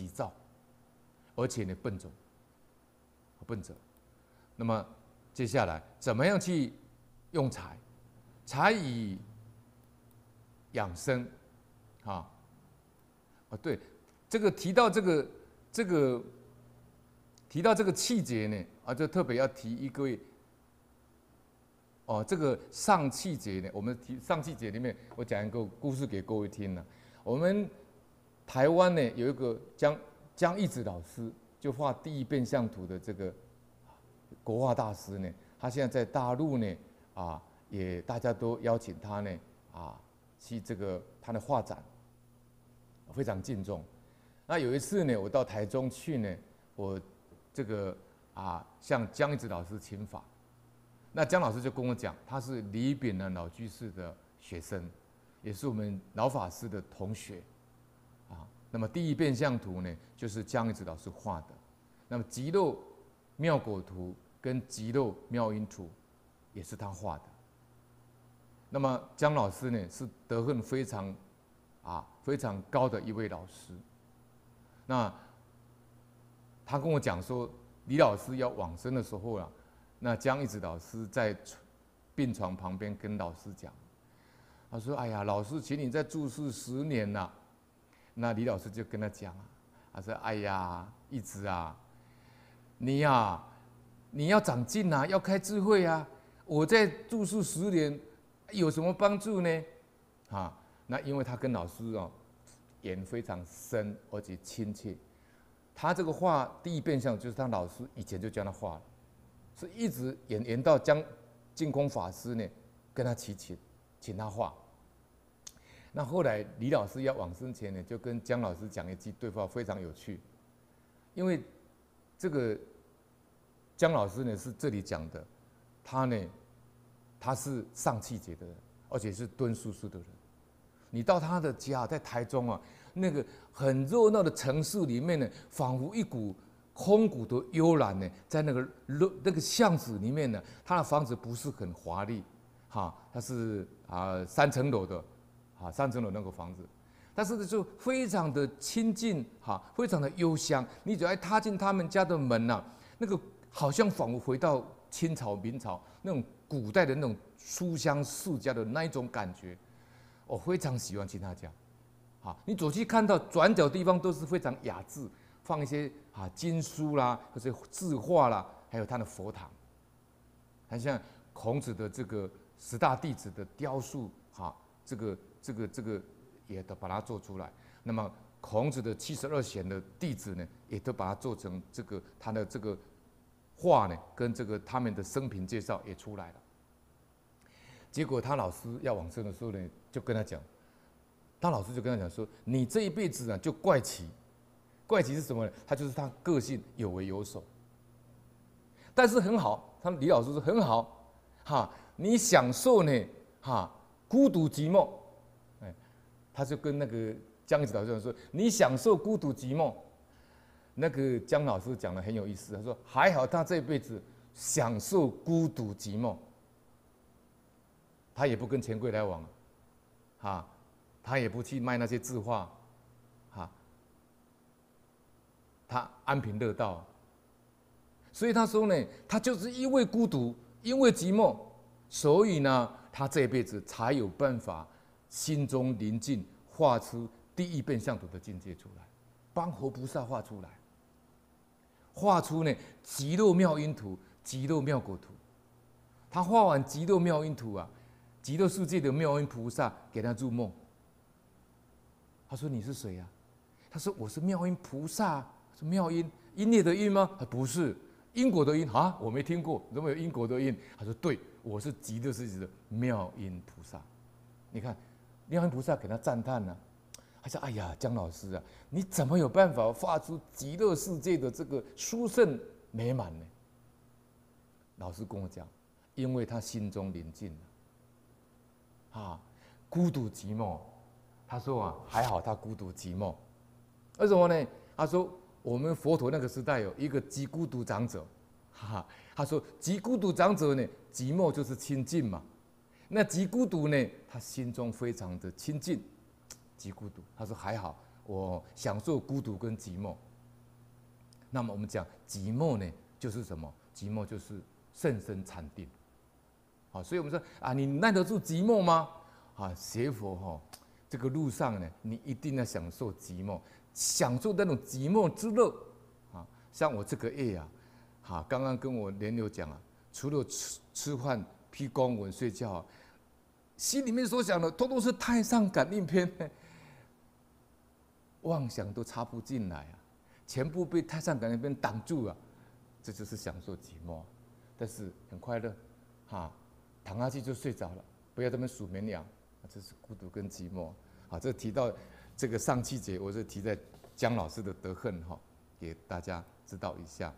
急躁，而且呢笨拙，笨拙。那么接下来怎么样去用财？财以养生，啊，啊对，这个提到这个这个提到这个气节呢，啊就特别要提一个。哦，这个上气节呢，我们提上气节里面，我讲一个故事给各位听呢。我们台湾呢有一个江江一直老师，就画第一变相图的这个国画大师呢，他现在在大陆呢啊，也大家都邀请他呢啊去这个他的画展，非常敬重。那有一次呢，我到台中去呢，我这个啊向江一直老师请法。那江老师就跟我讲，他是李炳南老居士的学生，也是我们老法师的同学，那么第一变相图呢，就是江一直老师画的，那么极乐妙果图跟极乐妙音图，也是他画的。那么江老师呢，是德行非常，啊，非常高的一位老师。那他跟我讲说，李老师要往生的时候啊。那江一直老师在病床旁边跟老师讲，他说：“哎呀，老师，请你再住世十年呐。”那李老师就跟他讲啊，他说：“哎呀，一直啊，你呀，你要长进呐，要开智慧啊。我在住宿十年有什么帮助呢？啊，那因为他跟老师哦缘非常深而且亲切，他这个画第一变相就是他老师以前就教他画了。”是一直演演到江净空法师呢，跟他祈请，请他画。那后来李老师要往生前呢，就跟江老师讲一句对话，非常有趣。因为这个江老师呢是这里讲的，他呢他是上气节的人，而且是敦叔叔的人。你到他的家在台中啊，那个很热闹的城市里面呢，仿佛一股。空谷的幽兰呢，在那个路那个巷子里面呢，他的房子不是很华丽，哈，他是啊三层楼的，啊三层楼那个房子，但是呢就非常的清静，哈，非常的幽香。你只要踏进他们家的门呐、那个好像仿佛回到清朝、明朝那种古代的那种书香世家的那一种感觉，我非常喜欢去他家，好，你走去看到转角地方都是非常雅致。放一些啊经书啦，或者字画啦，还有他的佛堂，很像孔子的这个十大弟子的雕塑，哈，这个这个这个也都把它做出来。那么孔子的七十二贤的弟子呢，也都把它做成这个他的这个画呢，跟这个他们的生平介绍也出来了。结果他老师要往生的时候呢，就跟他讲，他老师就跟他讲说：“你这一辈子呢，就怪奇。”怪奇是什么呢？他就是他个性有为有守，但是很好。他们李老师说很好，哈，你享受呢，哈，孤独寂寞，哎，他就跟那个江子老师说，你享受孤独寂寞。那个江老师讲的很有意思，他说还好他这辈子享受孤独寂寞，他也不跟钱柜来往，哈，他也不去卖那些字画。他安贫乐道，所以他说呢，他就是因为孤独，因为寂寞，所以呢，他这辈子才有办法心中宁静，画出第一变相图的境界出来，帮活菩萨画出来，画出呢极乐妙音图、极乐妙果图。他画完极乐妙音图啊，极乐世界的妙音菩萨给他入梦。他说：“你是谁呀？”他说：“我是妙音菩萨。”妙音，音乐的音吗？不是，因果的因啊，我没听过，怎么有因果的因？他说对，我是极乐世界的妙音菩萨。你看，妙音菩萨给他赞叹呢，他说：“哎呀，江老师啊，你怎么有办法画出极乐世界的这个殊胜美满呢？”老师跟我讲，因为他心中宁静了，啊，孤独寂寞。他说啊，还好他孤独寂寞，为什么呢？他说。我们佛陀那个时代有一个极孤独长者，哈哈，他说极孤独长者呢，寂寞就是清净嘛。那极孤独呢，他心中非常的清净，极孤独。他说还好，我享受孤独跟寂寞。那么我们讲寂寞呢，就是什么？寂寞就是甚深禅定。好，所以我们说啊，你耐得住寂寞吗？啊，学佛哈，这个路上呢，你一定要享受寂寞，享受那种寂寞之乐。啊，像我这个月啊，哈，刚刚跟我莲友讲啊，除了吃吃饭、披公文、睡觉，心里面所想的，通通是太上感应篇，妄想都插不进来啊。全部被太上感应篇挡住了，这就是享受寂寞，但是很快乐，哈，躺下去就睡着了，不要这么数绵羊，这是孤独跟寂寞，好，这提到这个上气节，我是提在江老师的德恨哈，给大家知道一下。